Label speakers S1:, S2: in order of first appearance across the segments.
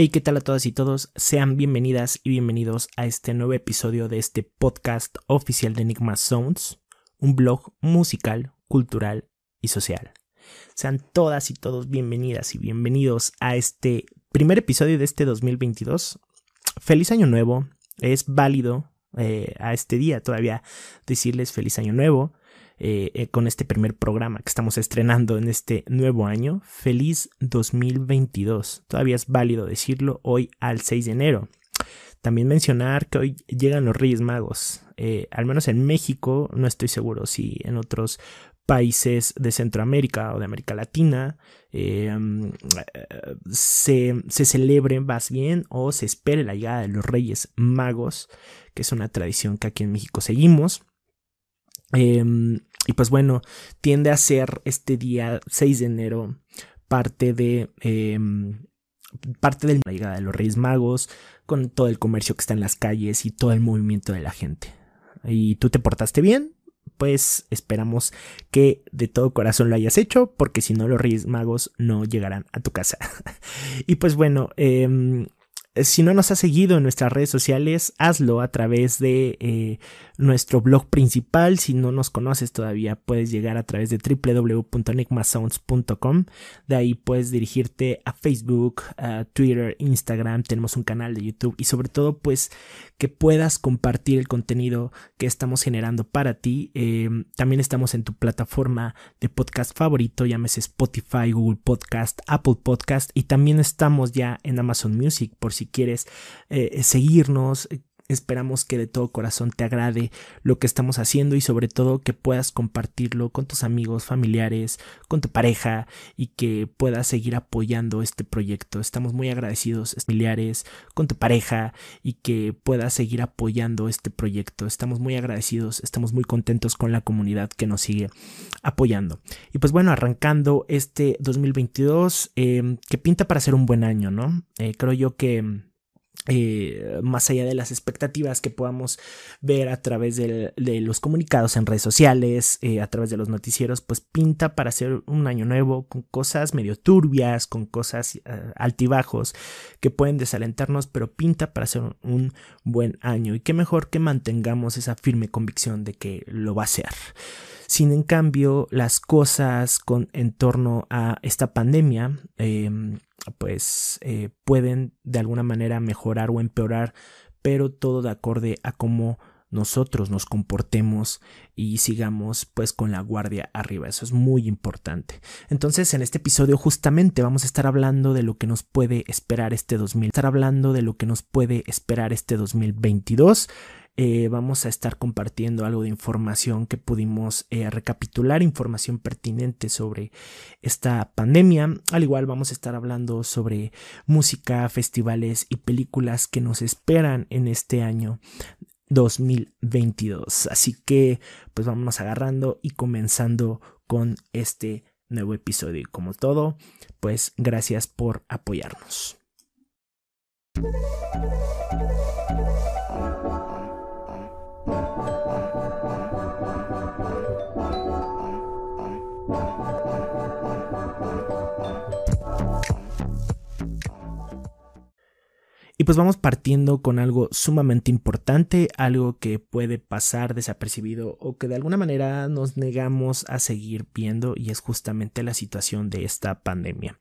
S1: Hey, ¿qué tal a todas y todos? Sean bienvenidas y bienvenidos a este nuevo episodio de este podcast oficial de Enigma Sounds, un blog musical, cultural y social. Sean todas y todos bienvenidas y bienvenidos a este primer episodio de este 2022. Feliz año nuevo, es válido eh, a este día todavía decirles feliz año nuevo. Eh, eh, con este primer programa que estamos estrenando en este nuevo año. Feliz 2022. Todavía es válido decirlo hoy al 6 de enero. También mencionar que hoy llegan los Reyes Magos. Eh, al menos en México, no estoy seguro si en otros países de Centroamérica o de América Latina mm, se, se celebre más bien o se espere la llegada de los Reyes Magos, que es una tradición que aquí en México seguimos. Em, y pues bueno, tiende a ser este día 6 de enero parte de... Em, parte de la llegada de los Reyes Magos, con todo el comercio que está en las calles y todo el movimiento de la gente. ¿Y tú te portaste bien? Pues esperamos que de todo corazón lo hayas hecho, porque si no los Reyes Magos no llegarán a tu casa. y pues bueno, eh, si no nos has seguido en nuestras redes sociales, hazlo a través de eh, nuestro blog principal. Si no nos conoces todavía, puedes llegar a través de www.enigmasounds.com. De ahí puedes dirigirte a Facebook, a Twitter, Instagram. Tenemos un canal de YouTube y sobre todo, pues que puedas compartir el contenido que estamos generando para ti. Em, también estamos en tu plataforma de podcast favorito, llámese Spotify, Google Podcast, Apple Podcast y también estamos ya en Amazon Music por si quieres eh, seguirnos, Esperamos que de todo corazón te agrade lo que estamos haciendo y sobre todo que puedas compartirlo con tus amigos, familiares, con tu pareja y que puedas seguir apoyando este proyecto. Estamos muy agradecidos, familiares, con tu pareja y que puedas seguir apoyando este proyecto. Estamos muy agradecidos, estamos muy contentos con la comunidad que nos sigue apoyando. Y pues bueno, arrancando este 2022, eh, que pinta para ser un buen año, ¿no? Eh, creo yo que eh, más allá de las expectativas que podamos ver a través de, los comunicados en redes sociales, eh, a través de los noticieros, pues pinta para ser un año nuevo con cosas medio turbias, con cosas eh, altibajos que pueden desalentarnos, pero pinta para ser un buen año y qué mejor que mantengamos esa firme convicción de que lo va a ser. Sin en cambio, las cosas con en torno a esta pandemia, em, pues eh, pueden de alguna manera mejorar o empeorar, pero todo de acorde a cómo nosotros nos comportemos y sigamos pues con la guardia arriba. Eso es muy importante. Entonces en este episodio justamente vamos a estar hablando de lo que nos puede esperar este 2000. Estar hablando de lo que nos puede esperar este 2022 eh, vamos a estar compartiendo algo de información que pudimos eh, recapitular, información pertinente sobre esta pandemia. Al igual vamos a estar hablando sobre música, festivales y películas que nos esperan en este año 2022. Así que pues vamos agarrando y comenzando con este nuevo episodio. Y como todo, pues gracias por apoyarnos. Y pues vamos partiendo con algo sumamente importante, algo que puede pasar desapercibido o que de alguna manera nos negamos a seguir viendo y es justamente la situación de esta pandemia.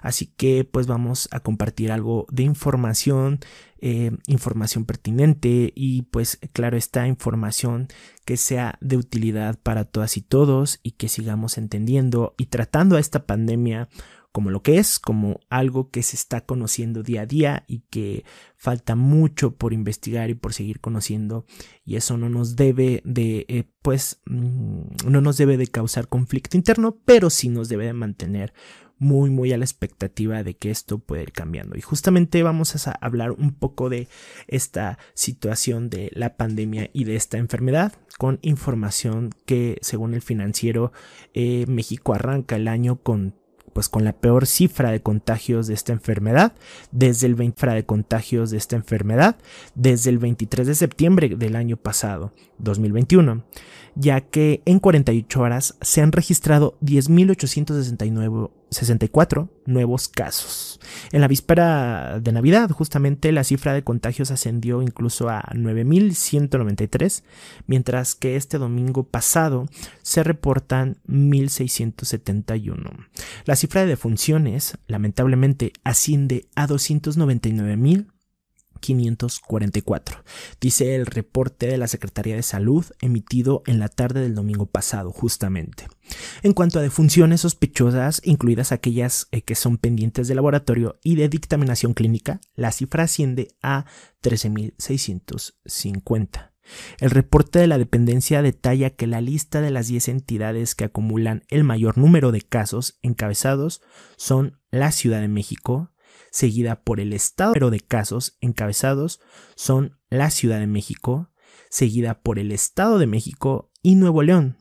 S1: Así que pues vamos a compartir algo de información, eh, información pertinente y pues claro esta información que sea de utilidad para todas y todos y que sigamos entendiendo y tratando a esta pandemia como lo que es, como algo que se está conociendo día a día y que falta mucho por investigar y por seguir conociendo. Y eso no nos debe de eh, pues mm, no nos debe de causar conflicto interno pero sí nos debe de mantener muy muy a la expectativa de que esto puede ir cambiando. Y justamente vamos a hablar un poco de esta situación de la pandemia y de esta enfermedad con información que según el financiero eh, México arranca el año con pues con la peor cifra de contagios de esta enfermedad desde el 20 de contagios de esta enfermedad desde el 23 de septiembre del año pasado 2021 ya que en 48 horas se han registrado 10.869 64 nuevos casos. En la víspera de Navidad, justamente, la cifra de contagios ascendió incluso a 9.193, mientras que este domingo pasado se reportan 1.671. La cifra de defunciones, lamentablemente, asciende a 299.000 544, dice el reporte de la Secretaría de Salud emitido en la tarde del domingo pasado, justamente. En cuanto a defunciones sospechosas, incluidas aquellas eh, que son pendientes de laboratorio y de dictaminación clínica, la cifra asciende a 13.650. El reporte de la dependencia detalla que la lista de las 10 entidades que acumulan el mayor número de casos encabezados son la Ciudad de México, seguida por el estado de casos encabezados son la Ciudad de México, seguida por el Estado de México y Nuevo León.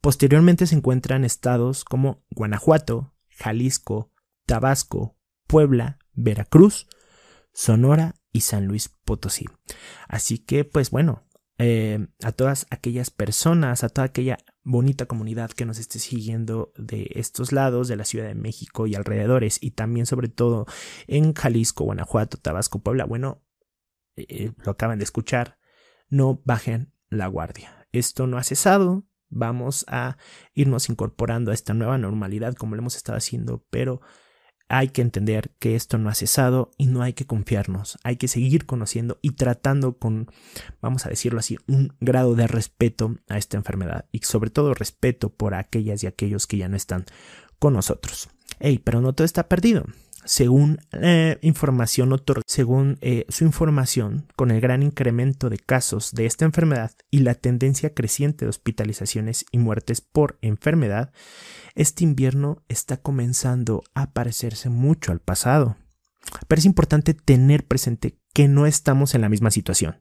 S1: Posteriormente se encuentran estados como Guanajuato, Jalisco, Tabasco, Puebla, Veracruz, Sonora y San Luis Potosí. Así que, pues bueno, eh, a todas aquellas personas, a toda aquella bonita comunidad que nos esté siguiendo de estos lados, de la Ciudad de México y alrededores, y también sobre todo en Jalisco, Guanajuato, Tabasco, Puebla, bueno, eh, lo acaban de escuchar, no bajen la guardia. Esto no ha cesado, vamos a irnos incorporando a esta nueva normalidad como lo hemos estado haciendo, pero hay que entender que esto no ha cesado y no hay que confiarnos, hay que seguir conociendo y tratando con, vamos a decirlo así, un grado de respeto a esta enfermedad y sobre todo respeto por aquellas y aquellos que ya no están con nosotros. Ey, pero no todo está perdido según eh, información según eh, su información, con el gran incremento de casos de esta enfermedad y la tendencia creciente de hospitalizaciones y muertes por enfermedad, este invierno está comenzando a parecerse mucho al pasado. Pero es importante tener presente que no estamos en la misma situación.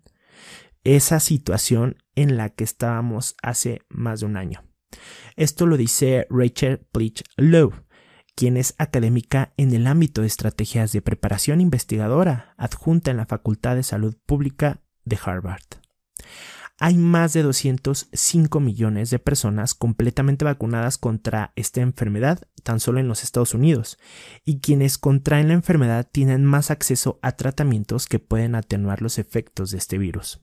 S1: Esa situación en la que estábamos hace más de un año. Esto lo dice Rachel Pleach Lowe, quien es académica en el ámbito de estrategias de preparación investigadora, adjunta en la Facultad de Salud Pública de Harvard. Hay más de 205 millones de personas completamente vacunadas contra esta enfermedad tan solo en los Estados Unidos, y quienes contraen la enfermedad tienen más acceso a tratamientos que pueden atenuar los efectos de este virus.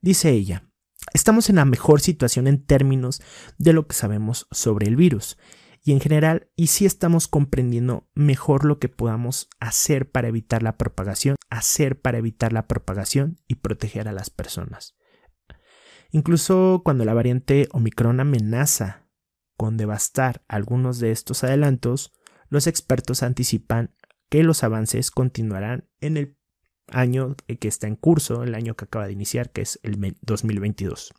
S1: Dice ella, estamos en la mejor situación en términos de lo que sabemos sobre el virus, y en general y si estamos comprendiendo mejor lo que podamos hacer para evitar la propagación, hacer para evitar la propagación y proteger a las personas. Incluso cuando la variante Omicron amenaza con devastar algunos de estos adelantos, los expertos anticipan que los avances continuarán en el año que está en curso, el año que acaba de iniciar, que es el 2022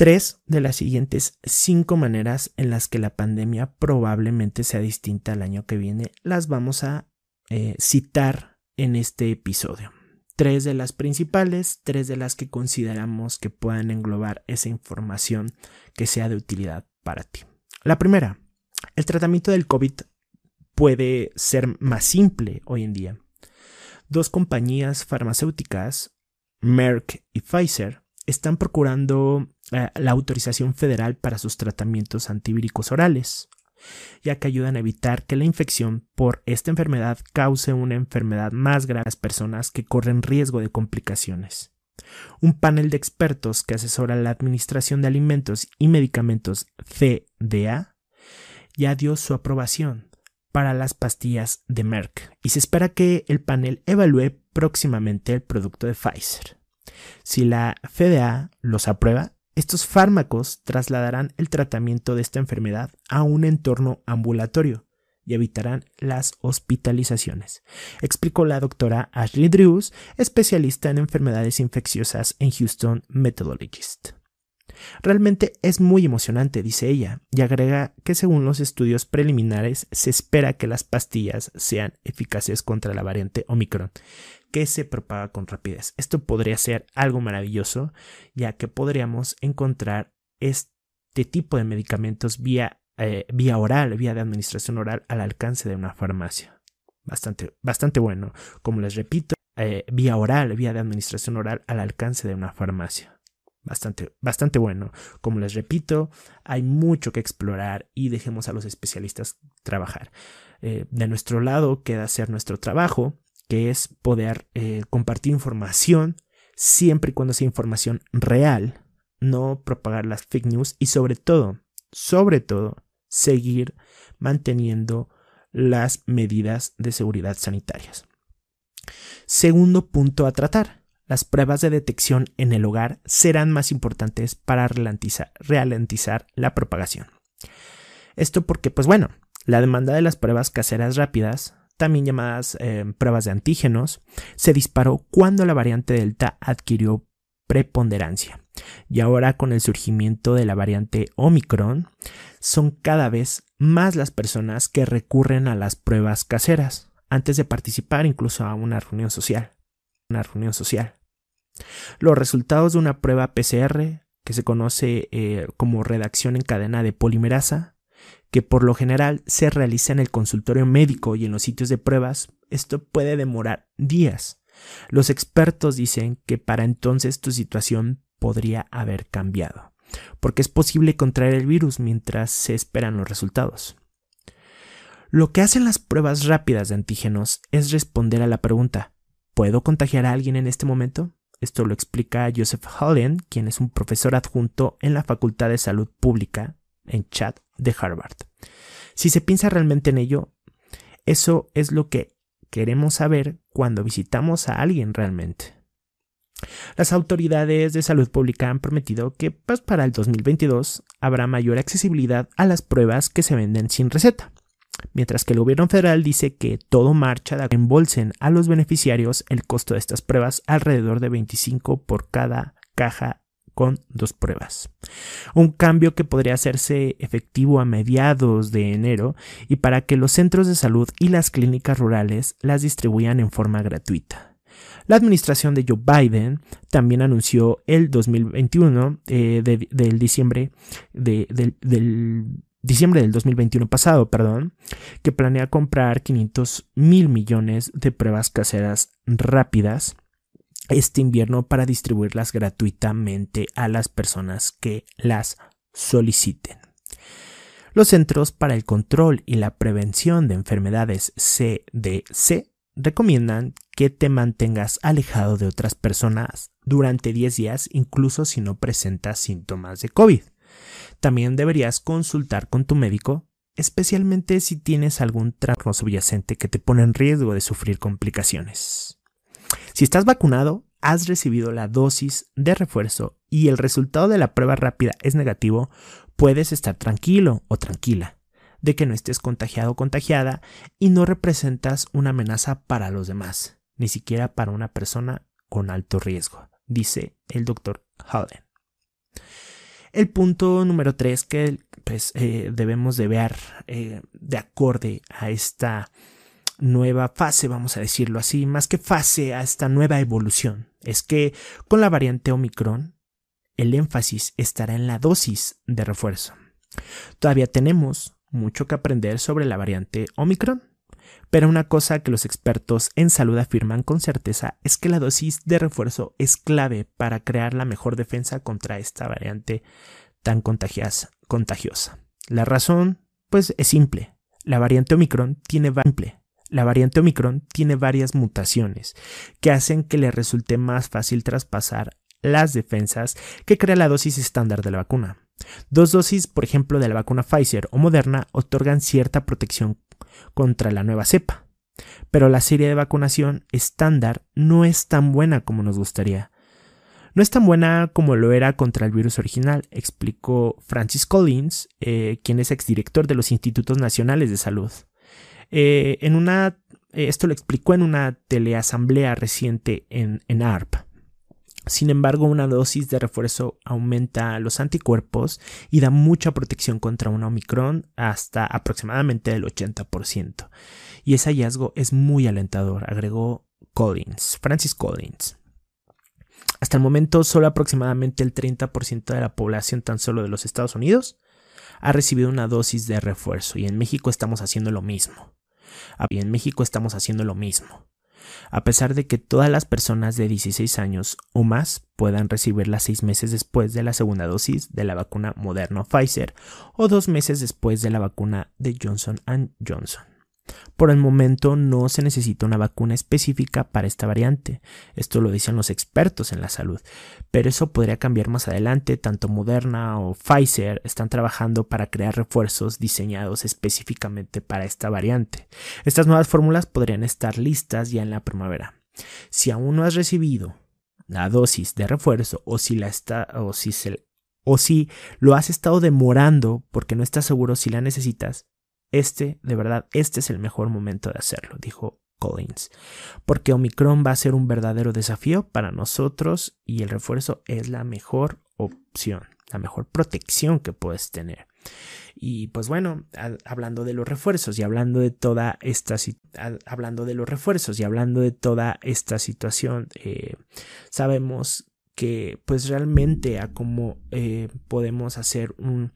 S1: tres de las siguientes cinco maneras en las que la pandemia probablemente sea distinta al año que viene las vamos a eh, citar en este episodio. Tres de las principales, tres de las que consideramos que puedan englobar esa información que sea de utilidad para ti. La primera, el tratamiento del COVID puede ser más simple hoy en día. Dos compañías farmacéuticas, Merck y Pfizer, están procurando eh, la autorización federal para sus tratamientos antivíricos orales, ya que ayudan a evitar que la infección por esta enfermedad cause una enfermedad más grave a las personas que corren riesgo de complicaciones. Un panel de expertos que asesora la Administración de Alimentos y Medicamentos FDA ya dio su aprobación para las pastillas de Merck y se espera que el panel evalúe próximamente el producto de Pfizer. Si la FDA los aprueba, estos fármacos trasladarán el tratamiento de esta enfermedad a un entorno ambulatorio y evitarán las hospitalizaciones, explicó la doctora Ashley Drews, especialista en enfermedades infecciosas en Houston Methodologist. Realmente es muy emocionante, dice ella, y agrega que según los estudios preliminares se espera que las pastillas sean eficaces contra la variante Omicron, que se propaga con rapidez. Esto podría ser algo maravilloso, ya que podríamos encontrar este tipo de medicamentos vía, eh, vía oral, vía de administración oral al alcance de una farmacia. Bastante, bastante bueno. Como les repito, eh, vía oral, vía de administración oral al alcance de una farmacia bastante, bastante bueno. Como les repito, hay mucho que explorar y dejemos a los especialistas trabajar. Eh, de nuestro lado queda hacer nuestro trabajo, que es poder eh, compartir información siempre y cuando sea información real, no propagar las fake news y sobre todo, sobre todo, seguir manteniendo las medidas de seguridad sanitarias. Segundo punto a tratar. Las pruebas de detección en el hogar serán más importantes para ralentizar, la propagación. Esto porque, pues bueno, la demanda de las pruebas caseras rápidas, también llamadas eh, pruebas de antígenos, se disparó cuando la variante Delta adquirió preponderancia. Y ahora con el surgimiento de la variante Omicron, son cada vez más las personas que recurren a las pruebas caseras antes de participar incluso a una reunión social. Una reunión social. Los resultados de una prueba PCR, que se conoce eh, como redacción en cadena de polimerasa, que por lo general se realiza en el consultorio médico y en los sitios de pruebas, esto puede demorar días. Los expertos dicen que para entonces tu situación podría haber cambiado, porque es posible contraer el virus mientras se esperan los resultados. Lo que hacen las pruebas rápidas de antígenos es responder a la pregunta ¿Puedo contagiar a alguien en este momento? Esto lo explica Joseph Holland, quien es un profesor adjunto en la Facultad de Salud Pública en Chat de Harvard. Si se piensa realmente en ello, eso es lo que queremos saber cuando visitamos a alguien realmente. Las autoridades de salud pública han prometido que pues, para el 2022 habrá mayor accesibilidad a las pruebas que se venden sin receta mientras que el gobierno federal dice que todo marcha de embolsen a los beneficiarios el costo de estas pruebas alrededor de 25 por cada caja con dos pruebas. Un cambio que podría hacerse efectivo a mediados de enero y para que los centros de salud y las clínicas rurales las distribuyan en forma gratuita. La administración de Joe Biden también anunció el 2021 eh, del diciembre del diciembre del 2021 pasado, perdón, que planea comprar 500 mil millones de pruebas caseras rápidas este invierno para distribuirlas gratuitamente a las personas que las soliciten. Los Centros para el Control y la Prevención de Enfermedades CDC recomiendan que te mantengas alejado de otras personas durante 10 días incluso si no presentas síntomas de COVID. También deberías consultar con tu médico, especialmente si tienes algún trastorno subyacente que te pone en riesgo de sufrir complicaciones. Si estás vacunado, has recibido la dosis de refuerzo y el resultado de la prueba rápida es negativo, puedes estar tranquilo o tranquila de que no estés contagiado o contagiada y no representas una amenaza para los demás, ni siquiera para una persona con alto riesgo, dice el doctor Halden. El punto número tres que pues, eh, debemos de ver eh, de acorde a esta nueva fase, vamos a decirlo así, más que fase a esta nueva evolución, es que con la variante Omicron el énfasis estará en la dosis de refuerzo. Todavía tenemos mucho que aprender sobre la variante Omicron, pero una cosa que los expertos en salud afirman con certeza es que la dosis de refuerzo es clave para crear la mejor defensa contra esta variante tan contagiosa. La razón, pues, es simple. La variante Omicron tiene La variante Omicron tiene varias mutaciones que hacen que le resulte más fácil traspasar las defensas que crea la dosis estándar de la vacuna. Dos dosis, por ejemplo, de la vacuna Pfizer o Moderna otorgan cierta protección contra la nueva cepa, pero la serie de vacunación estándar no es tan buena como nos gustaría. No es tan buena como lo era contra el virus original, explicó Francis Collins, eh, quien es exdirector de los Institutos Nacionales de Salud. Eh, en una, esto lo explicó en una teleasamblea reciente en, en ARP. Sin embargo, una dosis de refuerzo aumenta los anticuerpos y da mucha protección contra un Omicron hasta aproximadamente el 80%. Y ese hallazgo es muy alentador, agregó Collins, Francis Collins. Hasta el momento, solo aproximadamente el 30% de la población tan solo de los Estados Unidos ha recibido una dosis de refuerzo y en México estamos haciendo lo mismo. Ah, y en México estamos haciendo lo mismo. a pesar de que todas las personas de 16 años o más puedan recibirla seis meses después de la segunda dosis de la vacuna Moderna Pfizer o dos meses después de la vacuna de Johnson Johnson. Por el momento no se necesita una vacuna específica para esta variante, esto lo dicen los expertos en la salud, pero eso podría cambiar más adelante, tanto Moderna o Pfizer están trabajando para crear refuerzos diseñados específicamente para esta variante. Estas nuevas fórmulas podrían estar listas ya en la primavera. Si aún no has recibido la dosis de refuerzo o si la está o si o si lo has estado demorando porque no estás seguro si la necesitas, este, de verdad, este es el mejor momento de hacerlo, dijo Collins, porque Omicron va a ser un verdadero desafío para nosotros y el refuerzo es la mejor opción, la mejor protección que puedes tener. Y pues bueno, hablando de los refuerzos y hablando de toda esta hablando de los refuerzos y hablando de toda esta situación, eh, sabemos que pues realmente a cómo eh, podemos hacer un,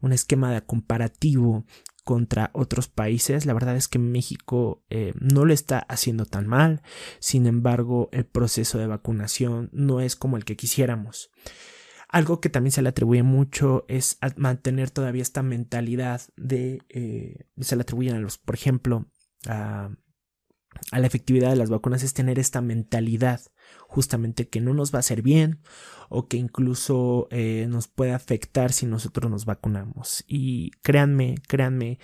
S1: un esquema de comparativo contra otros países. La verdad es que México eh, no lo está haciendo tan mal. Sin embargo, el proceso de vacunación no es como el que quisiéramos. Algo que también se le atribuye mucho es mantener todavía esta mentalidad de, eh, se le atribuyen a los, por ejemplo, a, a la efectividad de las vacunas es tener esta mentalidad justamente que no nos va a hacer bien o que incluso eh, nos puede afectar si nosotros nos vacunamos. Y créanme, créanme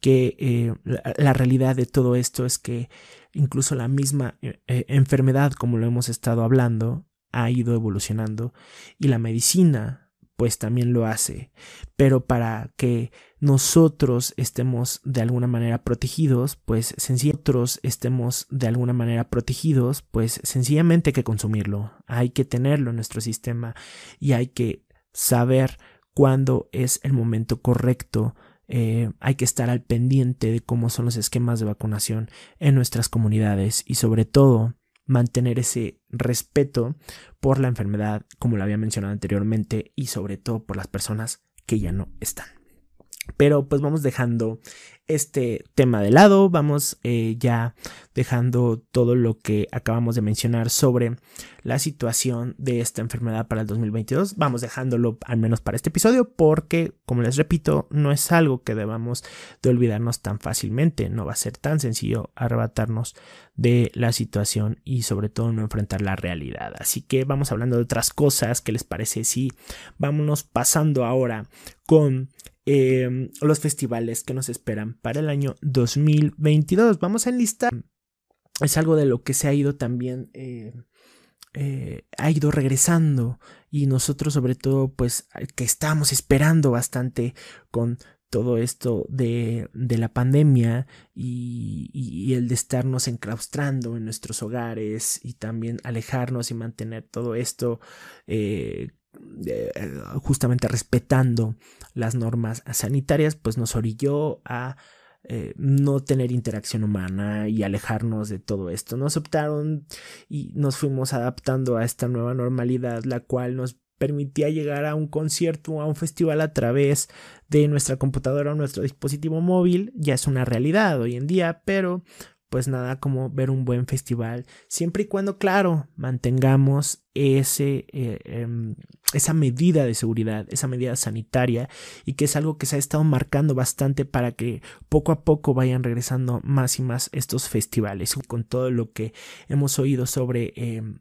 S1: que eh, la, realidad de todo esto es que incluso la misma eh, enfermedad, como lo hemos estado hablando, ha ido evolucionando y la medicina pues también lo hace. Pero para que nosotros estemos de alguna manera protegidos, pues nosotros estemos de alguna manera protegidos, pues sencillamente hay que consumirlo, hay que tenerlo en nuestro sistema y hay que saber cuándo es el momento correcto eh, hay que estar al pendiente de cómo son los esquemas de vacunación en nuestras comunidades y sobre todo mantener ese respeto por la enfermedad, como lo había mencionado anteriormente, y sobre todo por las personas que ya no están. Pero pues vamos dejando este tema de lado, vamos eh, ya dejando todo lo que acabamos de mencionar sobre la situación de esta enfermedad para el 2022, vamos dejándolo al menos para este episodio porque, como les repito, no es algo que debamos de olvidarnos tan fácilmente, no va a ser tan sencillo arrebatarnos de la situación y sobre todo no enfrentar la realidad. Así que vamos hablando de otras cosas, ¿qué les parece? Sí, vámonos pasando ahora con Em, los festivales que nos esperan para el año 2022. Vamos a enlistar. Es algo de lo que se ha ido también. Eh, eh, ha ido regresando y nosotros sobre todo pues que estamos esperando bastante con todo esto de, de la pandemia y, el de estarnos enclaustrando en nuestros hogares y también alejarnos y mantener todo esto eh, eh, justamente respetando las normas sanitarias, pues nos orilló a eh, no tener interacción humana y alejarnos de todo esto. Nos optaron y nos fuimos adaptando a esta nueva normalidad, la cual nos permitía llegar a un concierto a un festival a través de nuestra computadora o nuestro dispositivo móvil. Ya es una realidad hoy en día, pero pues nada como ver un buen festival, siempre y cuando, claro, mantengamos ese, eh, em, esa medida de seguridad, esa medida sanitaria, y que es algo que se ha estado marcando bastante para que poco a poco vayan regresando más y más estos festivales, con todo lo que hemos oído sobre... Em,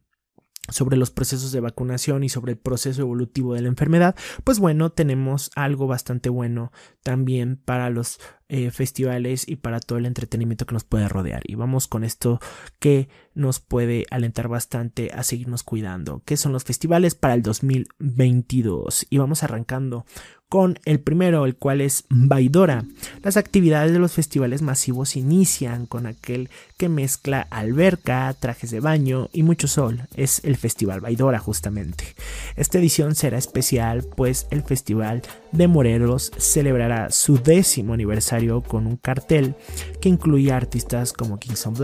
S1: sobre los procesos de vacunación y sobre el proceso evolutivo de la enfermedad, pues bueno, tenemos algo bastante bueno también para los eh, festivales y para todo el entretenimiento que nos puede rodear. Y vamos con esto que nos puede alentar bastante a seguirnos cuidando, que son los festivales para el 2022. Y vamos arrancando con el primero, el cual es Baidora. Las actividades de los festivales masivos inician con aquel que mezcla alberca, trajes de baño y mucho sol. Es el Festival Baidora justamente. Esta edición será especial pues el Festival de Morelos celebrará su décimo aniversario con un cartel que incluye artistas como Kings of,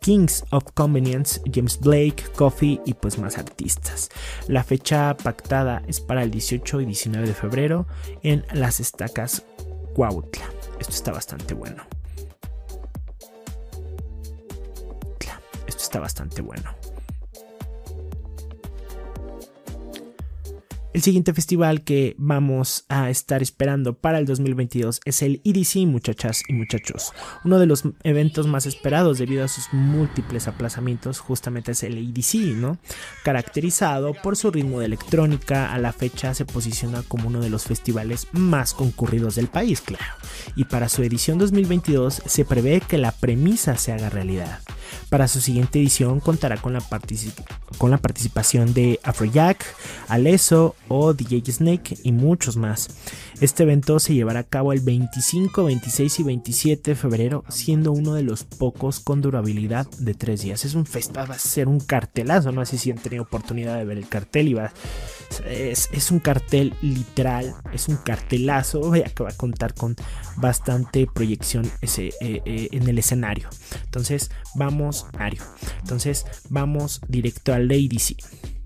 S1: Kings of Convenience, James Blake, Coffee y pues más artistas. La fecha pactada es para el 18 y 19 de febrero en las estacas Cuautla. Esto está bastante bueno. está bastante bueno. El siguiente festival que vamos a estar esperando para el 2022 es el EDC, muchachas y muchachos. Uno de los eventos más esperados debido a sus múltiples aplazamientos justamente es el EDC, ¿no? Caracterizado por su ritmo de electrónica, a la fecha se posiciona como uno de los festivales más concurridos del país, claro. Y para su edición 2022 se prevé que la premisa se haga realidad. Para su siguiente edición contará con la, con la participación de Afrojack, Aleso o DJ Snake y muchos más. Este evento se llevará a cabo el 25, 26 y 27 de febrero, siendo uno de los pocos con durabilidad de tres días. Es un festival, va a ser un cartelazo, no sé si han tenido oportunidad de ver el cartel y va, es, un cartel literal, es un cartelazo que va a contar con bastante proyección ese, eh, eh, en el escenario. Entonces vamos, Ario. Entonces vamos directo al ADC.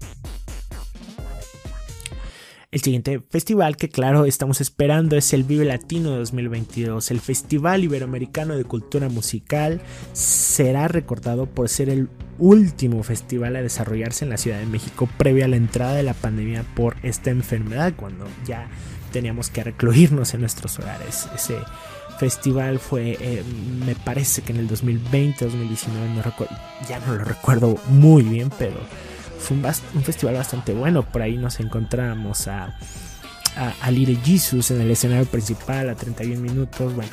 S1: El siguiente festival que claro estamos esperando es el Vive Latino 2022. El Festival Iberoamericano de Cultura Musical será recordado por ser el último festival a desarrollarse en la Ciudad de México previo a la entrada de la pandemia por esta enfermedad, cuando ya teníamos que recluirnos en nuestros hogares. Ese festival fue, eh, me parece que en el 2020, 2019, no ya no lo recuerdo muy bien, pero fue un, festival bastante bueno. Por ahí nos encontramos a, a, Jesus en el escenario principal a 31 minutos. Bueno,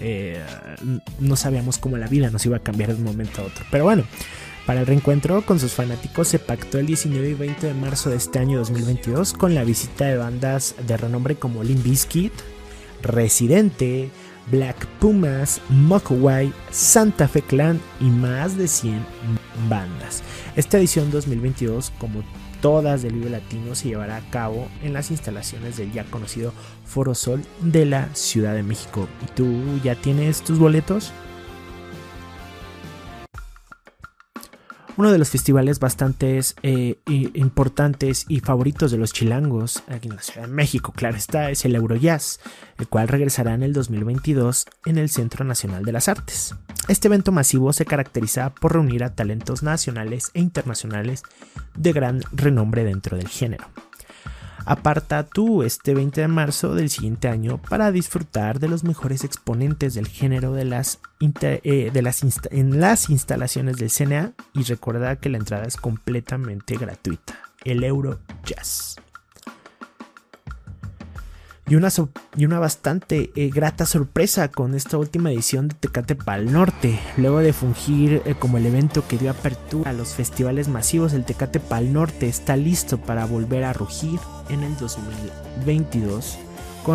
S1: eh, no sabíamos cómo la vida nos iba a cambiar de un momento a otro. Pero bueno, para el reencuentro con sus fanáticos se pactó el 19 y 20 de marzo de este año 2022 con la visita de bandas de renombre como Limp Bizkit, Residente, Black Pumas, Mokowai, Santa Fe Clan y más de 100 bandas. Esta edición 2022, como todas del Vive Latino, se llevará a cabo en las instalaciones del ya conocido Foro Sol de la Ciudad de México. ¿Y tú ya tienes tus boletos? Uno de los festivales bastante eh, importantes y favoritos de los chilangos aquí en la Ciudad de México, claro está, es el Eurojazz, el cual regresará en el 2022 en el Centro Nacional de las Artes. Este evento masivo se caracteriza por reunir a talentos nacionales e internacionales de gran renombre dentro del género. Aparta tú este 20 de marzo del siguiente año para disfrutar de los mejores exponentes del género de las, eh, de en las instalaciones del CNA y recuerda que la entrada es completamente gratuita. El Euro Jazz y una, y una bastante eh, grata sorpresa con esta última edición de Tecate Pal Norte. Luego de fungir eh, como el evento que dio apertura a los festivales masivos, el Tecate Pal Norte está listo para volver a rugir en el 2022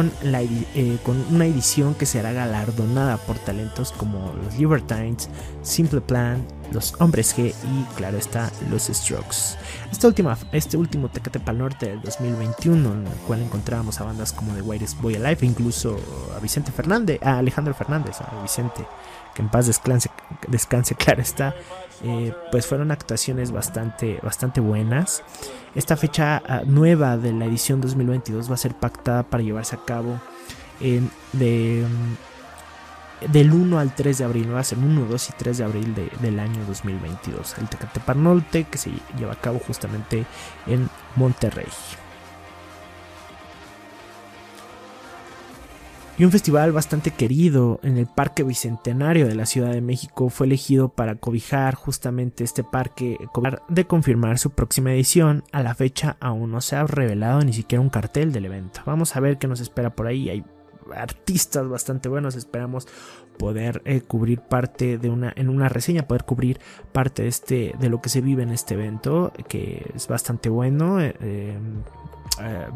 S1: eh, con una edición que será galardonada por talentos como los Libertines, Simple Plan, los Hombres G y claro está los Strokes. Esta última, este último Tecate Pal Norte del 2021 en el cual encontrábamos a bandas como The Whitest Boy Alive incluso a Vicente Fernández, a Alejandro Fernández, a Vicente, que en paz descanse, descanse claro está, eh, pues fueron actuaciones bastante, bastante buenas. Esta fecha ah, nueva de la edición 2022 va a ser pactada para llevarse a cabo de, mm, del 1 al 3 de abril, va a ser 1, 2 y 3 de abril del año 2022. El Tecate Parnolte que se lleva a cabo justamente en Monterrey. Y un festival bastante querido en el Parque Bicentenario de la Ciudad de México fue elegido para cobijar justamente este parque de confirmar su próxima edición. A la fecha aún no se ha revelado ni siquiera un cartel del evento. Vamos a ver qué nos espera por ahí. Hay artistas bastante buenos. Esperamos poder eh, cubrir parte de una en una reseña poder cubrir parte de este de lo que se vive en este evento que es bastante bueno eh, eh, eh,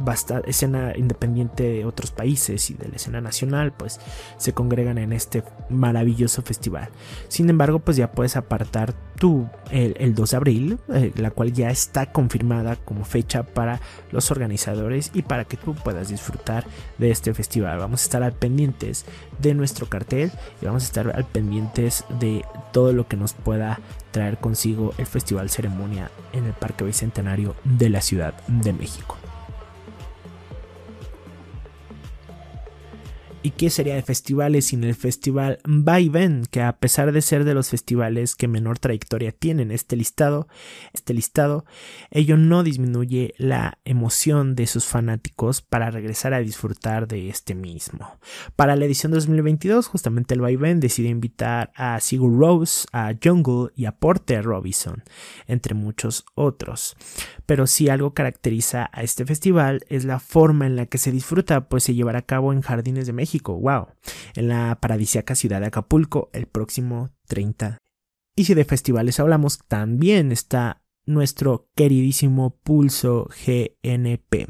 S1: escena independiente de otros países y de la escena nacional, pues se congregan en este maravilloso festival. Sin embargo, pues ya puedes apartar tú el, 2 de abril, eh, la cual ya está confirmada como fecha para los organizadores y para que tú puedas disfrutar de este festival. Vamos a estar al pendientes de nuestro cartel y vamos a estar al pendientes de todo lo que nos pueda traer consigo el Festival Ceremonia en el Parque Bicentenario de la Ciudad de México. ¿Y qué sería de festivales sin el festival Ven? Que a pesar de ser de los festivales que menor trayectoria tienen este listado, este listado, ello no disminuye la emoción de sus fanáticos para regresar a disfrutar de este mismo. Para la edición 2022, justamente el Ven decidió invitar a Sigur Rose, a Jungle y a Porter Robinson, entre muchos otros. Pero si algo caracteriza a este festival es la forma en la que se disfruta, pues se llevará a cabo en Jardines de México wow, en la paradisíaca ciudad de Acapulco el próximo 30. Y si de festivales hablamos, también está nuestro queridísimo Pulso GNP,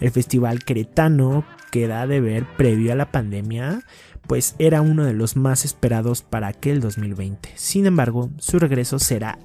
S1: el festival queretano que da de ver previo a la pandemia, pues era uno de los más esperados para aquel 2020. Sin embargo, su regreso será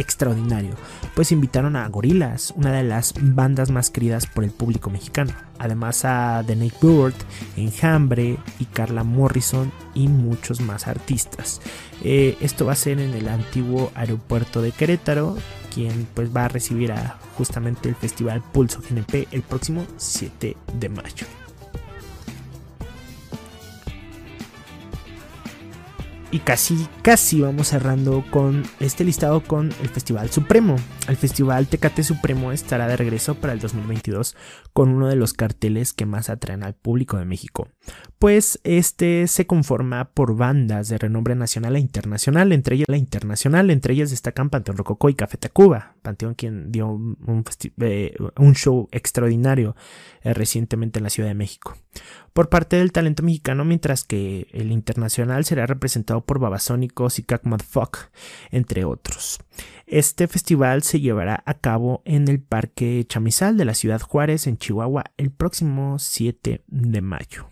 S1: extraordinario, pues invitaron a Gorillaz, una de las bandas más queridas por el público mexicano, además a The Nick Bird, Enjambre y Carla Morrison y muchos más artistas. Eh, esto va a ser en el antiguo aeropuerto de Querétaro, quien pues va a recibir a justamente el festival Pulso GNP el próximo 7 de mayo. Y casi, casi vamos cerrando con este listado con el Festival Supremo. El Festival Tecate Supremo estará de regreso para el 2022 con uno de los carteles que más atraen al público de México. Pues este se conforma por bandas de renombre nacional e internacional, entre ellas la internacional, entre ellas destacan Panteón Rococó y Café Tacuba. Panteón quien dio un, eh, show extraordinario eh, recientemente en la Ciudad de México. Por parte del talento mexicano, mientras que el internacional será representado por Babasónicos y Cack Fuck, entre otros. Este festival se llevará a cabo en el Parque Chamizal de la Ciudad Juárez, en Chihuahua, el próximo 7 de mayo.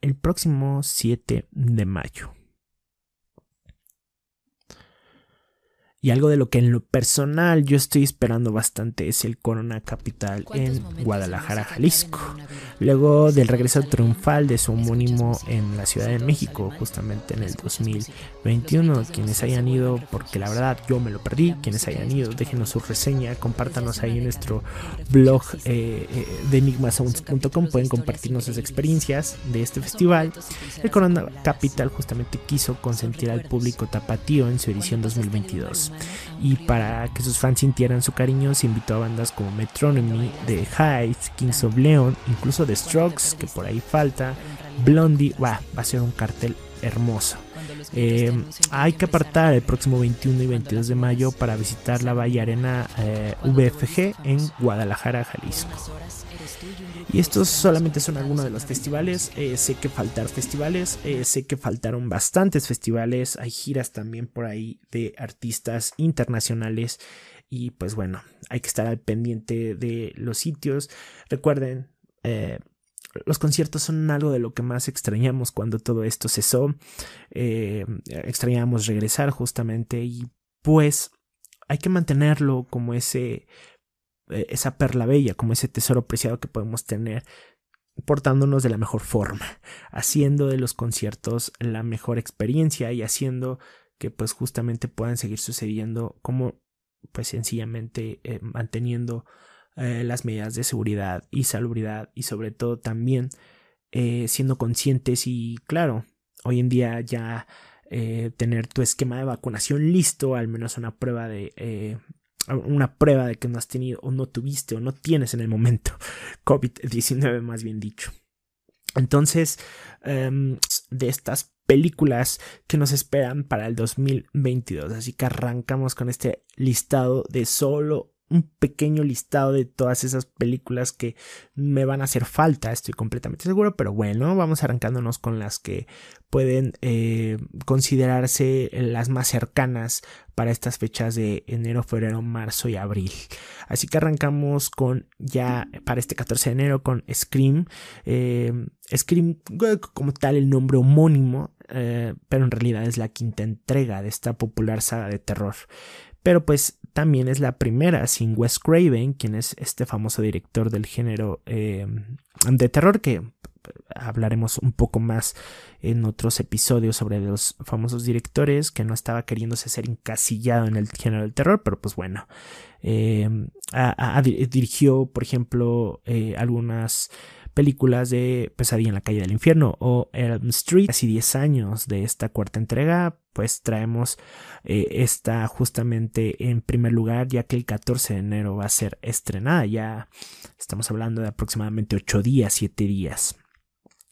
S1: El próximo 7 de mayo. Y algo de lo que en lo personal yo estoy esperando bastante es el Corona Capital en Guadalajara, Jalisco. Luego del regreso triunfal de su homónimo en la Ciudad de México, justamente en el 2021. Quienes hayan ido, porque la verdad yo me lo perdí, quienes hayan ido, déjenos su reseña, compártanos ahí en nuestro blog eh, eh, de enigmasounds.com. Pueden compartirnos sus experiencias de este festival. El Corona Capital justamente quiso consentir al público tapatío en su edición 2022 y para que sus fans sintieran su cariño se invitó a bandas como Metronomy, The Heights, Kings of Leon, incluso The Strokes, que por ahí falta, Blondie, va a ser un cartel hermoso. Eh, hay que apartar el próximo 21 y 22 de mayo para visitar la Valle Arena eh, VFG en Guadalajara, Jalisco. Y estos solamente son algunos de los festivales. Eh, sé que faltar festivales, sé que faltaron bastantes festivales. Hay giras también por ahí de artistas internacionales. Y pues bueno, hay que estar al pendiente de los sitios. Recuerden, los conciertos son algo de lo que más extrañamos cuando todo esto cesó. Eh, extrañamos regresar justamente y pues hay que mantenerlo como ese eh, esa perla bella, como ese tesoro preciado que podemos tener portándonos de la mejor forma, haciendo de los conciertos la mejor experiencia y haciendo que pues justamente puedan seguir sucediendo como pues sencillamente eh, manteniendo eh, las medidas de seguridad y salubridad y sobre todo también eh, siendo conscientes y claro, hoy en día ya eh, tener tu esquema de vacunación listo, al menos una prueba de una prueba de que no has tenido o no tuviste o no tienes en el momento COVID-19 más bien dicho. Entonces, em, de estas películas que nos esperan para el 2022. Así que arrancamos con este listado de solo un pequeño listado de todas esas películas que me van a hacer falta, estoy completamente seguro, pero bueno, vamos arrancándonos con las que pueden eh, considerarse las más cercanas para estas fechas de enero, febrero, marzo y abril. Así que arrancamos con ya para este 14 de enero con Scream. Eh, Scream como tal el nombre homónimo, eh, pero en realidad es la quinta entrega de esta popular saga de terror. Pero pues también es la primera sin Wes Craven, quien es este famoso director del género eh, de terror que hablaremos un poco más en otros episodios sobre los famosos directores que no estaba queriéndose ser encasillado en el género del terror, pero pues bueno, eh, dirigió por ejemplo eh, algunas películas de Pesadilla en la calle del infierno o Elm Street. Casi 10 años de esta cuarta entrega, pues traemos eh, esta justamente en primer lugar, ya que el 14 de enero va a ser estrenada. Ya estamos hablando de aproximadamente 8 días, 7 días.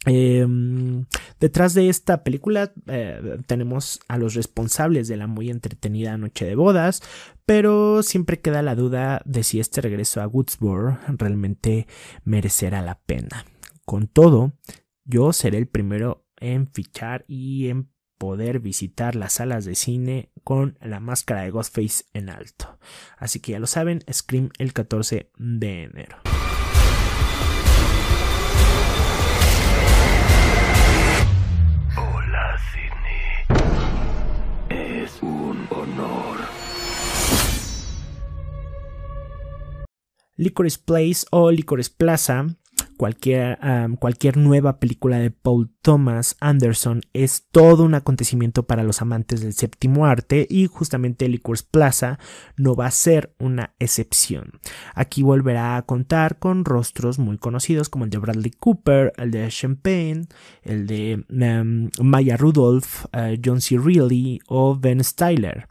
S1: Em, detrás de esta película eh, tenemos a los responsables de la muy entretenida Noche de Bodas, pero siempre queda la duda de si este regreso a Woodsboro realmente merecerá la pena. Con todo, yo seré el primero en fichar y en poder visitar las salas de cine con la máscara de Ghostface en alto. Así que ya lo saben, Scream el 14 de enero. Licorice Place o Licorice Plaza Cualquier, cualquier, nueva película de Paul Thomas Anderson es todo un acontecimiento para los amantes del séptimo arte y justamente Licorice Plaza no va a ser una excepción. Aquí volverá a contar con rostros muy conocidos como el de Bradley Cooper, el de Champagne, el de Maya Rudolph, eh, John C. Reilly o Ben Styler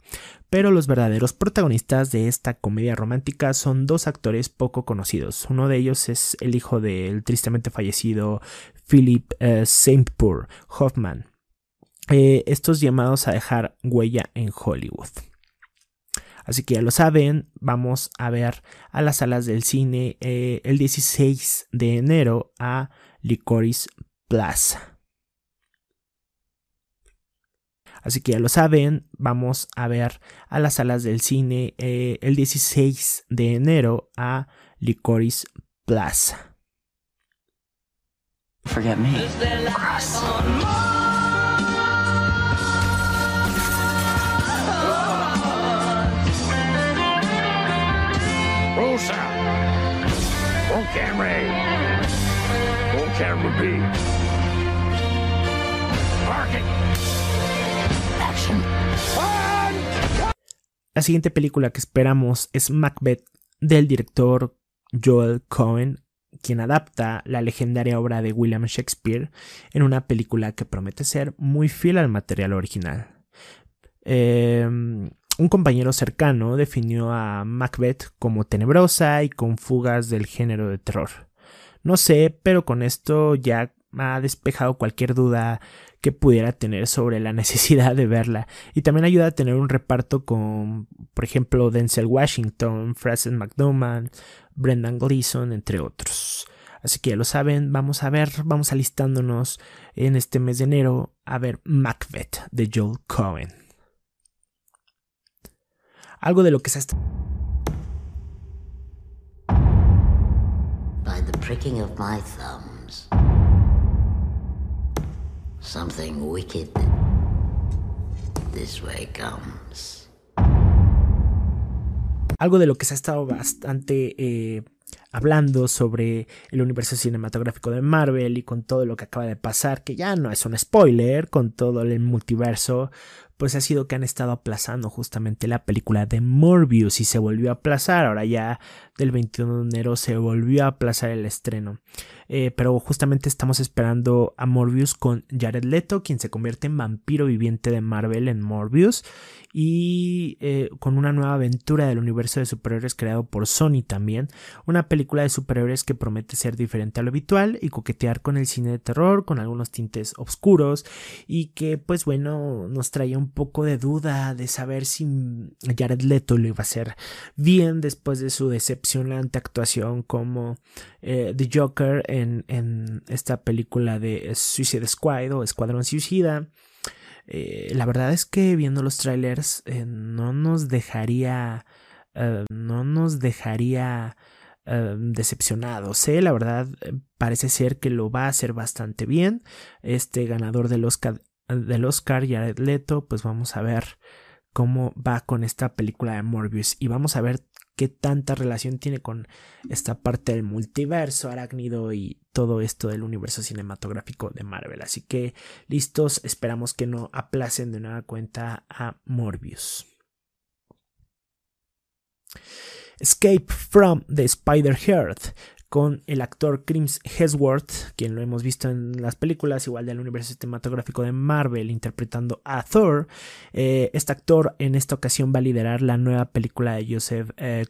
S1: pero los verdaderos protagonistas de esta comedia romántica son dos actores poco conocidos. Uno de ellos es el hijo del tristemente fallecido Philip eh, Hoffman. Eh, estos llamados a dejar huella en Hollywood. Así que ya lo saben, vamos a ver a las salas del cine eh, el 16 de enero a Licorice Plaza. Así que ya lo saben, vamos a ver a las salas del cine eh, el 16 de enero a Licorice Plaza.
S2: Forget me. Rosa. Roll camera A. Roll camera B. Parking.
S1: La siguiente película que esperamos es Macbeth del director Joel Cohen, quien adapta la legendaria obra de William Shakespeare en una película que promete ser muy fiel al material original. Em, un compañero cercano definió a Macbeth como tenebrosa y con fugas del género de terror. No sé, pero con esto ya ha despejado cualquier duda que pudiera tener sobre la necesidad de verla y también ayuda a tener un reparto con por ejemplo Denzel Washington, Frances McDormand, Brendan Gleeson entre otros. Así que ya lo saben, vamos a ver, vamos alistándonos en este mes de enero a ver Macbeth de Joel Cohen. Algo de lo que se está By the pricking of my thumbs. Something wicked this way comes. Algo de lo que se ha estado bastante eh, hablando sobre el universo cinematográfico de Marvel y con todo lo que acaba de pasar, que ya no es un spoiler, con todo el multiverso, pues ha sido que han estado aplazando justamente la película de Morbius y se volvió a aplazar, ahora ya del 21 de enero se volvió a aplazar el estreno. Eh, pero justamente estamos esperando a Morbius con Jared Leto, quien se convierte en vampiro viviente de Marvel en Morbius y eh, con una nueva aventura del universo de superhéroes creado por Sony también, una película de superhéroes que promete ser diferente a lo habitual y coquetear con el cine de terror, con algunos tintes oscuros y que pues bueno nos traía un poco de duda de saber si Jared Leto lo iba a hacer bien después de su decepcionante actuación como eh, The Joker en, en, esta película de Suicide Squad o Escuadrón Suicida. Eh, la verdad es que viendo los trailers eh, no nos dejaría no nos dejaría decepcionados. La verdad parece ser que lo va a hacer bastante bien. Este ganador del Oscar, del Oscar Jared Leto, pues vamos a ver cómo va con esta película de Morbius y vamos a ver qué tanta relación tiene con esta parte del multiverso arácnido y todo esto del universo cinematográfico de Marvel. Así que listos, esperamos que no aplacen de nueva cuenta a Morbius. Escape from the Spider-Heart con el actor Crims Hemsworth, quien lo hemos visto en las películas igual del universo cinematográfico de Marvel interpretando a Thor. Eh, este actor en esta ocasión va a liderar la nueva película de Joseph eh,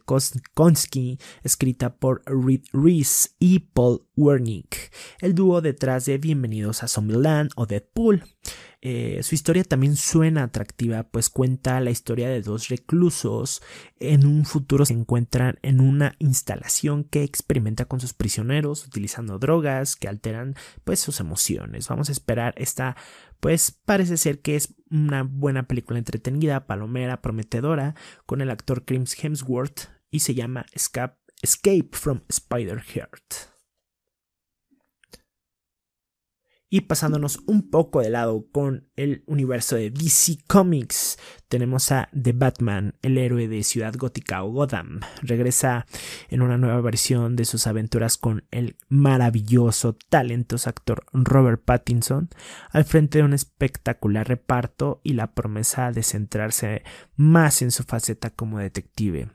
S1: escrita por Reed Reese y Paul Wernick, el dúo detrás de Bienvenidos a Zombieland o Deadpool. Eh, su historia también suena atractiva, pues cuenta la historia de dos reclusos en un futuro se encuentran en una instalación que experimenta con sus prisioneros utilizando drogas que alteran pues sus emociones. Vamos a esperar esta pues parece ser que es una buena película entretenida, palomera, prometedora con el actor Crims Hemsworth y se llama Escape, Escape from Spider-Heart. Y pasándonos un poco de lado con el universo de DC Comics, tenemos a The Batman, el héroe de Ciudad Gótica o Gotham. Regresa en una nueva versión de sus aventuras con el maravilloso, talentoso actor Robert Pattinson, al frente de un espectacular reparto y la promesa de centrarse más en su faceta como detective.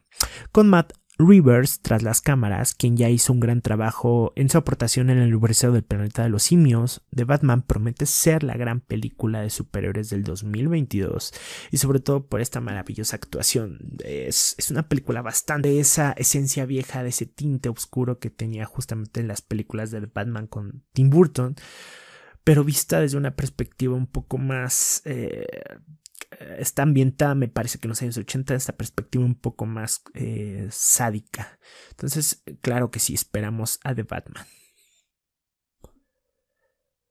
S1: Con Matt Rivers tras las cámaras, quien ya hizo un gran trabajo en su aportación en el universo del planeta de los simios, The Batman promete ser la gran película de superhéroes del 2022 y sobre todo por esta maravillosa actuación. Es, es una película bastante esa esencia vieja, de ese tinte oscuro que tenía justamente en las películas de Batman con Tim Burton pero vista desde una perspectiva un poco más eh, está ambientada, me parece que en los años 80, esta perspectiva un poco más eh, sádica. Entonces, claro que sí, esperamos a The Batman.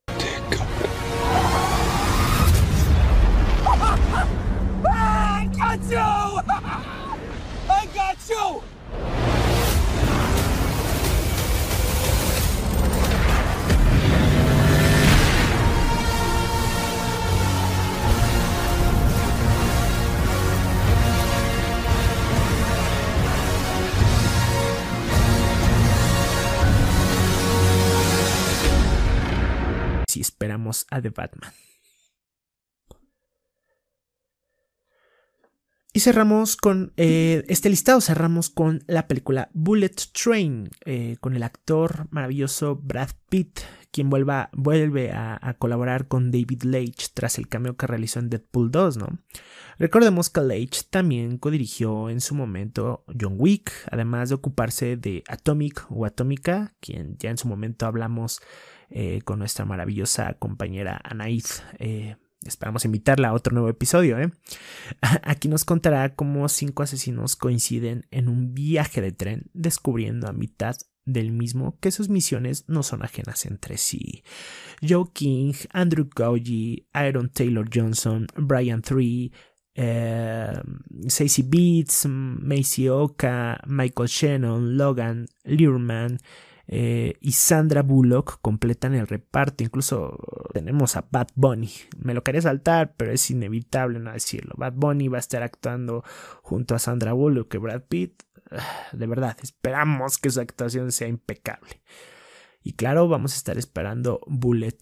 S1: The Batman. Y cerramos con eh, este listado, cerramos con la película Bullet Train, eh, con el actor maravilloso Brad Pitt, quien vuelve a, colaborar con David Leitch tras el cameo que realizó en Deadpool 2, ¿no? Recordemos que Leitch también codirigió en su momento John Wick, además de ocuparse de Atomic o Atómica, quien ya en su momento hablamos eh, con nuestra maravillosa compañera Anaïs. Eh, esperamos invitarla a otro nuevo episodio. ¿eh? Aquí nos contará cómo cinco asesinos coinciden en un viaje de tren, descubriendo a mitad del mismo que sus misiones no son ajenas entre sí. Joe King, Andrew Gaugy, Aaron Taylor Johnson, Brian Three, eh, Beats, Macy Oka, Michael Shannon, Logan Learman, eh, y Sandra Bullock completan el reparto. Incluso tenemos a Bad Bunny. Me lo quería saltar, pero es inevitable no decirlo. Bad Bunny va a estar actuando junto a Sandra Bullock y Brad Pitt. De verdad, esperamos que su actuación sea impecable. Y claro, vamos a estar esperando Bullet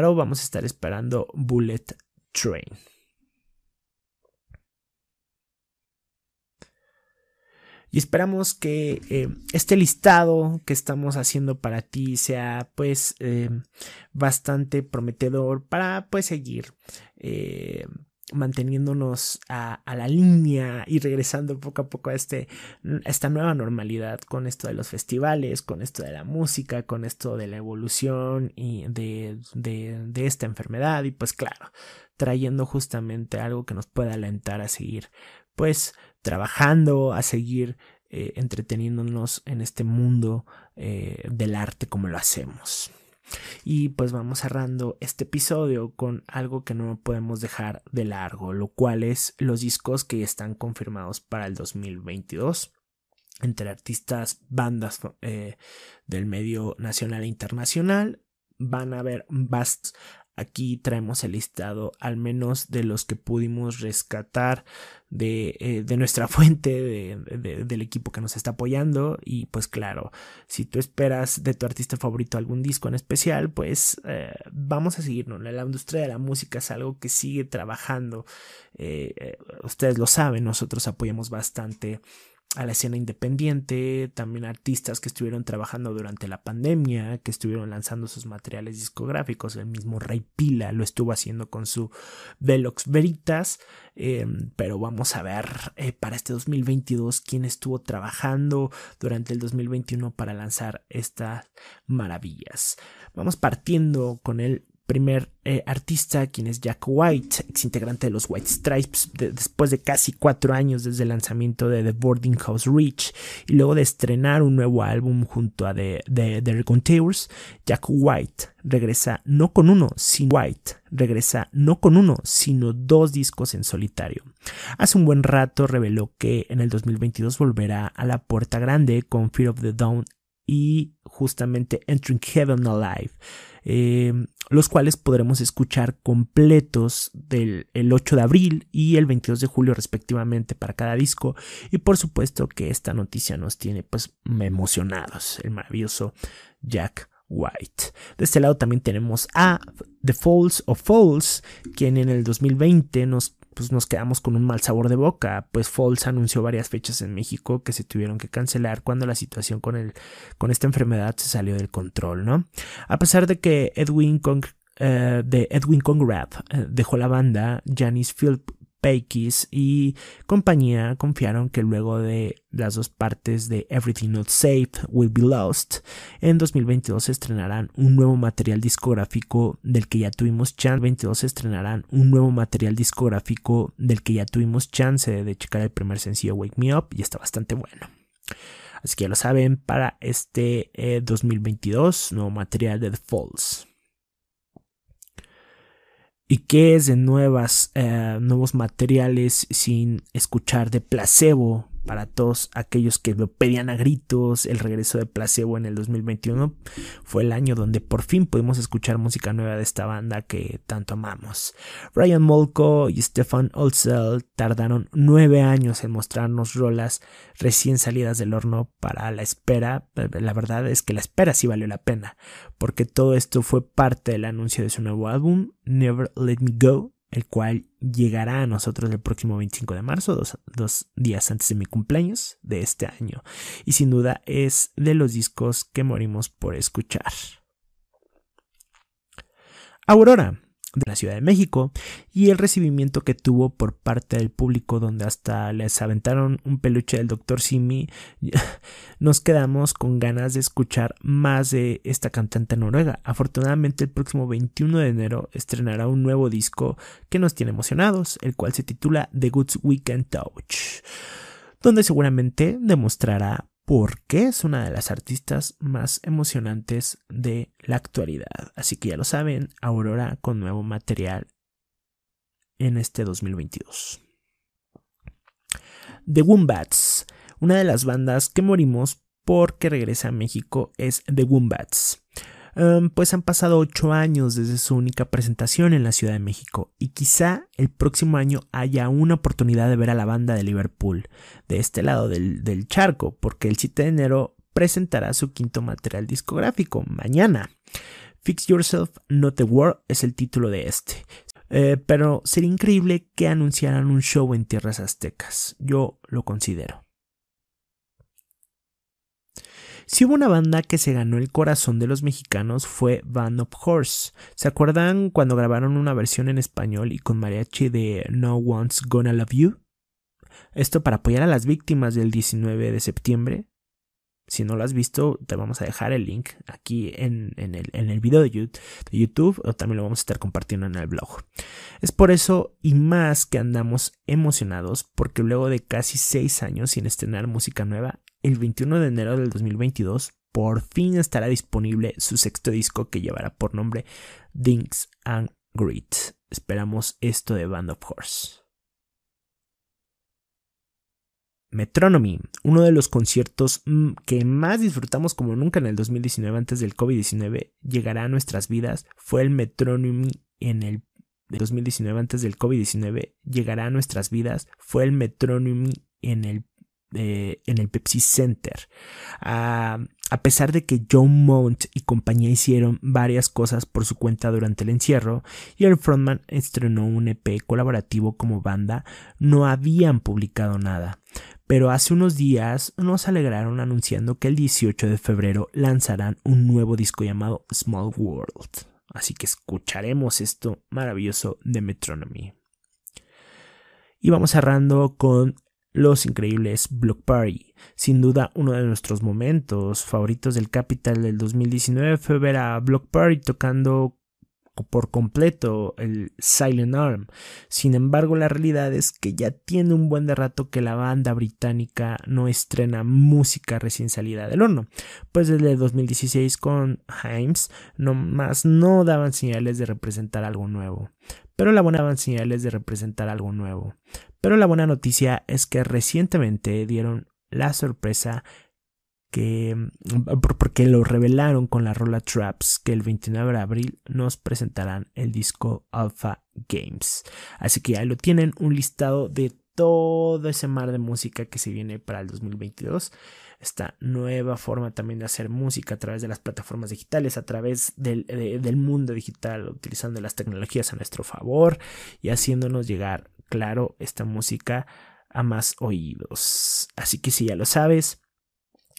S1: vamos a estar esperando Bullet Train. Y esperamos que eh, este listado que estamos haciendo para ti sea pues eh, bastante prometedor para pues seguir eh, manteniéndonos a, la línea y regresando poco a poco a, este, esta nueva normalidad con esto de los festivales, con esto de la música, con esto de la evolución y de, de, esta enfermedad y pues claro, trayendo justamente algo que nos pueda alentar a seguir pues trabajando, a seguir eh, entreteniéndonos en este mundo eh, del arte como lo hacemos. Y pues vamos cerrando este episodio con algo que no podemos dejar de largo, lo cual es los discos que están confirmados para el 2022 entre artistas, bandas eh, del medio nacional e internacional. van a ver bastos Aquí traemos el listado al menos de los que pudimos rescatar de, eh, nuestra fuente, del equipo que nos está apoyando. Y pues claro, si tú esperas de tu artista favorito algún disco en especial, pues eh, vamos a seguirnos. La industria de la música es algo que sigue trabajando. Eh, ustedes lo saben, nosotros apoyamos bastante a la escena independiente, también artistas que estuvieron trabajando durante la pandemia, que estuvieron lanzando sus materiales discográficos, el mismo Rey Pila lo estuvo haciendo con su Velox Veritas, em, pero vamos a ver eh, para este 2022 quién estuvo trabajando durante el 2021 para lanzar estas maravillas. Vamos partiendo con el primer eh, artista, quien es Jack White, ex integrante de los White Stripes, después de casi cuatro años desde el lanzamiento de The Boarding House Reach y luego de estrenar un nuevo álbum junto a The, The, The Jack White regresa no con uno, sino White regresa no con uno, sino dos discos en solitario. Hace un buen rato reveló que en el 2022 volverá a la puerta grande con Fear of the Dawn y justamente Entering Heaven Alive. Eh, los cuales podremos escuchar completos del el 8 de abril y el 22 de julio respectivamente para cada disco y por supuesto que esta noticia nos tiene pues emocionados el maravilloso Jack White. De este lado también tenemos a The Falls of Falls, quien en el 2020 nos pues nos quedamos con un mal sabor de boca, pues Falls anunció varias fechas en México que se tuvieron que cancelar cuando la situación con, el, con esta enfermedad se salió del control, ¿no? A pesar de que Edwin eh, de Edwin Conrad eh, dejó la banda, Janis Philp Y compañía confiaron que luego de las dos partes de Everything Not Safe Will Be Lost, en 2022 estrenarán un nuevo material discográfico del que ya tuvimos chance. 22 estrenarán un nuevo material discográfico del que ya tuvimos chance de checar el primer sencillo Wake Me Up y está bastante bueno. Así que ya lo saben, para este 2022, eh, nuevo material de The Falls y qué es de nuevas, eh, nuevos materiales sin escuchar de placebo para todos aquellos que lo pedían a gritos. El regreso de Placebo en el 2021 fue el año donde por fin pudimos escuchar música nueva de esta banda que tanto amamos. Ryan Molko y Stefan Olsel tardaron nueve años en mostrarnos rolas recién salidas del horno para la espera. La verdad es que la espera sí valió la pena, porque todo esto fue parte del anuncio de su nuevo álbum, Never Let Me Go, el cual llegará a nosotros el próximo 25 de marzo, dos, días antes de mi cumpleaños de este año. Y sin duda es de los discos que morimos por escuchar. Aurora de la Ciudad de México y el recibimiento que tuvo por parte del público donde hasta les aventaron un peluche del Dr. Simi, nos quedamos con ganas de escuchar más de esta cantante noruega. Afortunadamente el próximo 21 de enero estrenará un nuevo disco que nos tiene emocionados, el cual se titula The Goods Weekend Touch, donde seguramente demostrará porque es una de las artistas más emocionantes de la actualidad. Así que ya lo saben, Aurora con nuevo material en este 2022. The Wombats, una de las bandas que morimos porque regresa a México es The Wombats. Em, pues han pasado ocho años desde su única presentación en la Ciudad de México y quizá el próximo año haya una oportunidad de ver a la banda de Liverpool de este lado del, charco, porque el 7 de enero presentará su quinto material discográfico mañana. Fix Yourself, Not the War es el título de este. Eh, pero sería increíble que anunciaran un show en tierras aztecas. Yo lo considero. Si hubo una banda que se ganó el corazón de los mexicanos fue Band of Horse. ¿Se acuerdan cuando grabaron una versión en español y con mariachi de No One's Gonna Love You? Esto para apoyar a las víctimas del 19 de septiembre. Si no lo has visto, te vamos a dejar el link aquí en, el, en el, video de YouTube o también lo vamos a estar compartiendo en el blog. Es por eso y más que andamos emocionados porque luego de casi seis años sin estrenar música nueva, el 21 de enero del 2022 por fin estará disponible su sexto disco que llevará por nombre Dings and Grit. Esperamos esto de Band of Horse. Metronomy, uno de los conciertos mm, que más disfrutamos como nunca en el 2019 antes del COVID-19 llegará a nuestras vidas, fue el Metronomy en el 2019 antes del COVID-19 llegará a nuestras vidas, fue el Metronomy en el en el Pepsi Center. Ah, a pesar de que John Mount y compañía hicieron varias cosas por su cuenta durante el encierro y el frontman estrenó un EP colaborativo como banda, no habían publicado nada. Pero hace unos días nos alegraron anunciando que el 18 de febrero lanzarán un nuevo disco llamado Small World. Así que escucharemos esto maravilloso de Metronomy. Y vamos cerrando con los increíbles Block Party. Sin duda, uno de nuestros momentos favoritos del Capital del 2019 fue ver a Block Party tocando por completo el Silent Arm. Sin embargo, la realidad es que ya tiene un buen de rato que la banda británica no estrena música recién salida del horno, pues desde 2016 con Himes no más no daban señales de representar algo nuevo. Pero la buena daban señales de representar algo nuevo. Pero la buena noticia es que recientemente dieron la sorpresa que mm, porque lo revelaron con la rola Traps que el 29 de abril nos presentarán el disco Alpha Games. Así que ahí lo tienen, un listado de todo ese mar de música que se viene para el 2022. Esta nueva forma también de hacer música a través de las plataformas digitales, a través del, del mundo digital, utilizando las tecnologías a nuestro favor y haciéndonos llegar claro, esta música a más oídos. Así que si ya lo sabes,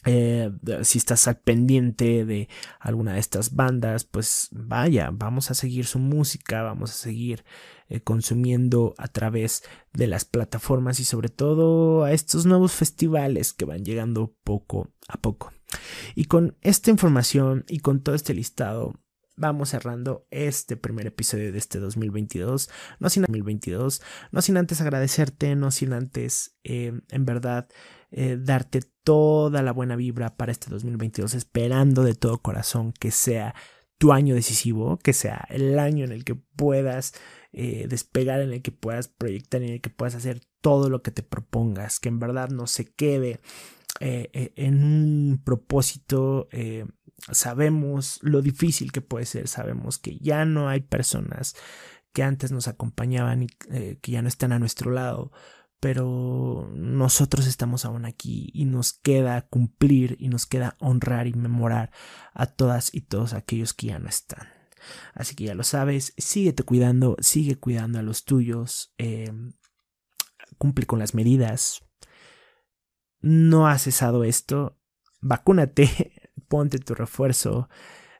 S1: eh, si estás al pendiente de alguna de estas bandas, pues vaya, vamos a seguir su música, vamos a seguir eh, consumiendo a través de las plataformas y sobre todo a estos nuevos festivales que van llegando poco a poco. Y con esta información y con todo este listado, vamos cerrando este primer episodio de este 2022. No sin 2022, no sin antes agradecerte, no sin antes, eh, en verdad, eh, darte toda la buena vibra para este 2022, esperando de todo corazón que sea tu año decisivo, que sea el año en el que puedas eh, despegar, en el que puedas proyectar, en el que puedas hacer todo lo que te propongas, que en verdad no se quede en un propósito sabemos lo difícil que puede ser, sabemos que ya no hay personas que antes nos acompañaban y eh, que ya no están a nuestro lado, pero nosotros estamos aún aquí y nos queda cumplir y nos queda honrar y memorar a todas y todos aquellos que ya no están. Así que ya lo sabes, síguete cuidando, sigue cuidando a los tuyos, em, cumple con las medidas. No has cesado esto, vacúnate, ponte tu refuerzo.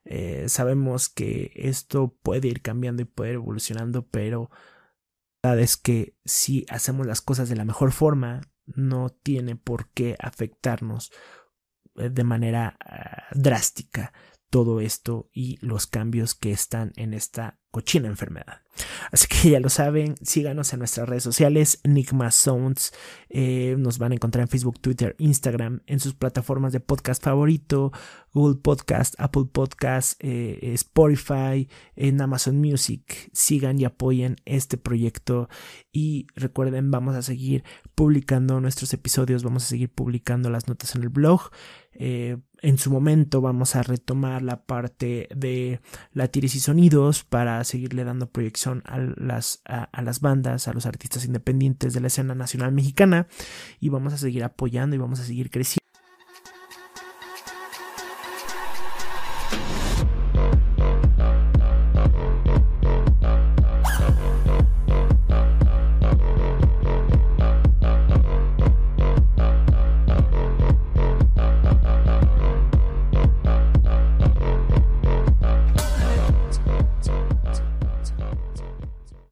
S1: Eh, sabemos que esto puede ir cambiando y puede ir evolucionando, pero la verdad es que si hacemos las cosas de la mejor forma, no tiene por qué afectarnos eh, de manera ah, drástica todo esto y los cambios que están en esta cochina enfermedad. Así que ya lo saben, síganos en nuestras redes sociales, Enigma Sounds, eh, nos van a encontrar en Facebook, Twitter, Instagram, en sus plataformas de podcast favorito, Google Podcast, Apple Podcast, eh, Spotify, en Amazon Music. Sigan y apoyen este proyecto y recuerden, vamos a seguir publicando nuestros episodios, vamos a seguir publicando las notas en el blog. Eh, en su momento vamos a retomar la parte de la y sonidos para seguirle dando proyección a las, a, las bandas, a los artistas independientes de la escena nacional mexicana. Y vamos a seguir apoyando y vamos a seguir creciendo